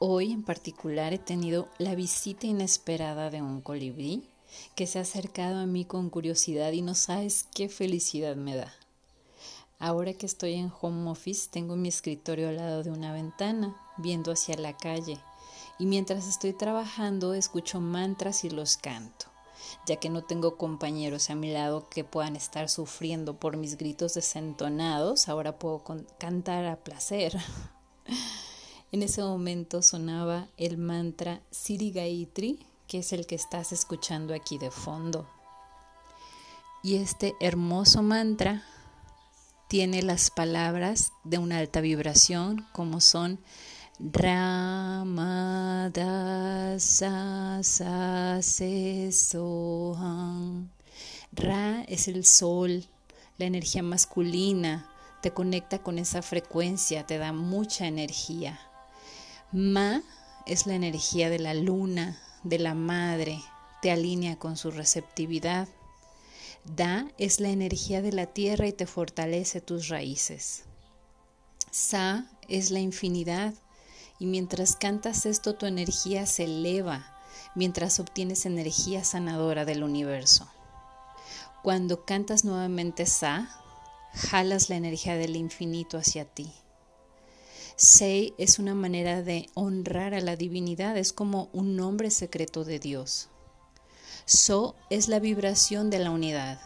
Hoy en particular he tenido la visita inesperada de un colibrí que se ha acercado a mí con curiosidad y no sabes qué felicidad me da. Ahora que estoy en home office tengo mi escritorio al lado de una ventana, viendo hacia la calle, y mientras estoy trabajando escucho mantras y los canto, ya que no tengo compañeros a mi lado que puedan estar sufriendo por mis gritos desentonados, ahora puedo cantar a placer. en ese momento sonaba el mantra Siri Gaitri, que es el que estás escuchando aquí de fondo. Y este hermoso mantra tiene las palabras de una alta vibración como son Sohan. Ra es el sol, la energía masculina, te conecta con esa frecuencia, te da mucha energía. Ma es la energía de la luna, de la madre, te alinea con su receptividad. Da es la energía de la tierra y te fortalece tus raíces. Sa es la infinidad y mientras cantas esto tu energía se eleva mientras obtienes energía sanadora del universo. Cuando cantas nuevamente Sa, jalas la energía del infinito hacia ti. Sei es una manera de honrar a la divinidad, es como un nombre secreto de Dios. So es la vibración de la unidad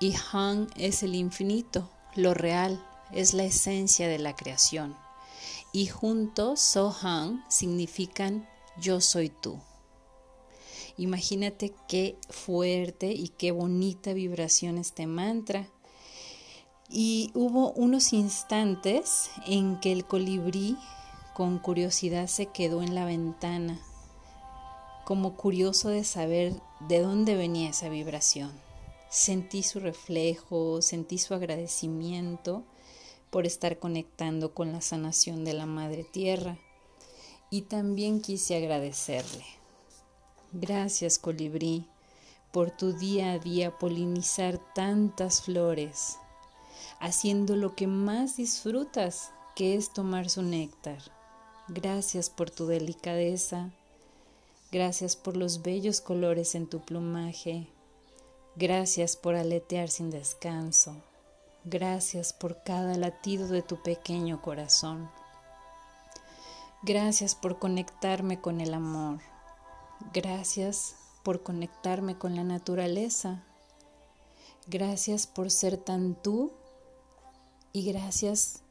y Han es el infinito, lo real, es la esencia de la creación. Y juntos So Han significan yo soy tú. Imagínate qué fuerte y qué bonita vibración este mantra. Y hubo unos instantes en que el colibrí con curiosidad se quedó en la ventana como curioso de saber de dónde venía esa vibración. Sentí su reflejo, sentí su agradecimiento por estar conectando con la sanación de la Madre Tierra y también quise agradecerle. Gracias, colibrí, por tu día a día polinizar tantas flores, haciendo lo que más disfrutas, que es tomar su néctar. Gracias por tu delicadeza, Gracias por los bellos colores en tu plumaje. Gracias por aletear sin descanso. Gracias por cada latido de tu pequeño corazón. Gracias por conectarme con el amor. Gracias por conectarme con la naturaleza. Gracias por ser tan tú y gracias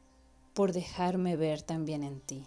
por dejarme ver también en ti.